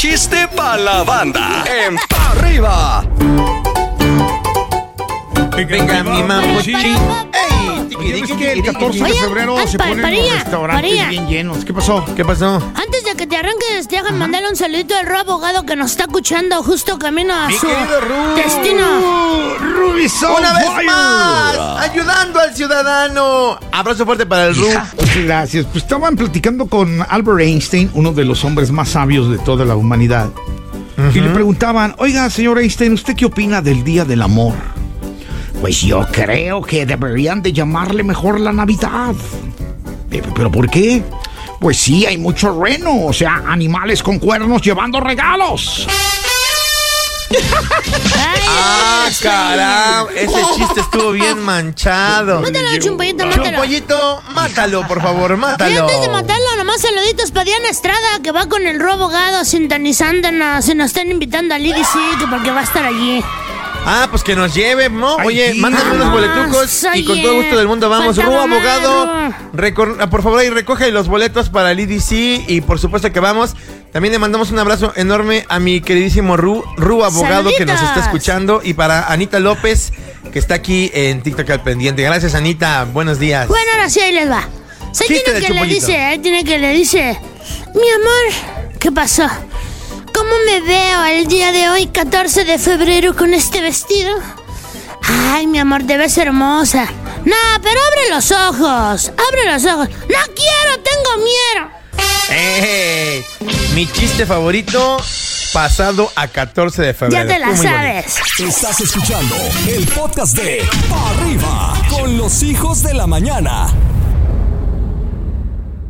chiste para la banda. En Pa' arriba. Venga, mi Es tiqui, que el tiqui, 14 de febrero Oye, se ponen los restaurantes bien llenos. ¿Qué pasó? ¿Qué pasó? Antes déjame mandarle un saludito al Ru abogado que nos está escuchando justo camino a Mi su querido Ru. destino. Ruby's on Una vez fire. más, ayudando al ciudadano. Abrazo fuerte para el Ru. Gracias. Pues estaban platicando con Albert Einstein, uno de los hombres más sabios de toda la humanidad. Y le preguntaban, oiga, señor Einstein, ¿usted qué opina del Día del Amor? Pues yo creo que deberían de llamarle mejor la Navidad. ¿Pero por qué? Pues sí, hay mucho reno, o sea, animales con cuernos llevando regalos. Ah, caramba. Ese chiste estuvo bien manchado. Mátalo, chumpollito, mátalo. Chumpollito, mátalo, por favor, Y mátalo. antes de matarlo, nomás saluditos para Diana Estrada, que va con el Ru abogado sintonizándonos. Se nos están invitando al IDC, que porque va a estar allí. Ah, pues que nos lleve, ¿no? Ay, Oye, sí. mándame unos Vamos, boletucos y con todo gusto del mundo vamos. Ru, faltaba abogado, ah, por favor, ahí recoge los boletos para el EDC y por supuesto que vamos. También le mandamos un abrazo enorme a mi queridísimo Ru, Ru, abogado que nos está escuchando y para Anita López que está aquí en TikTok al pendiente. Gracias, Anita. Buenos días. Bueno, ahora sí, ahí les va. Chiste tiene que le dice, ahí tiene que le dice, mi amor, ¿qué pasó? ¿Cómo me veo el día de hoy, 14 de febrero, con este vestido? Ay, mi amor, te ves hermosa. No, pero abre los ojos, abre los ojos. No quiero, tengo miedo. ¡Ey! Mi chiste favorito pasado a 14 de febrero. Ya te la sabes. Estás escuchando el podcast de arriba con los hijos de la mañana.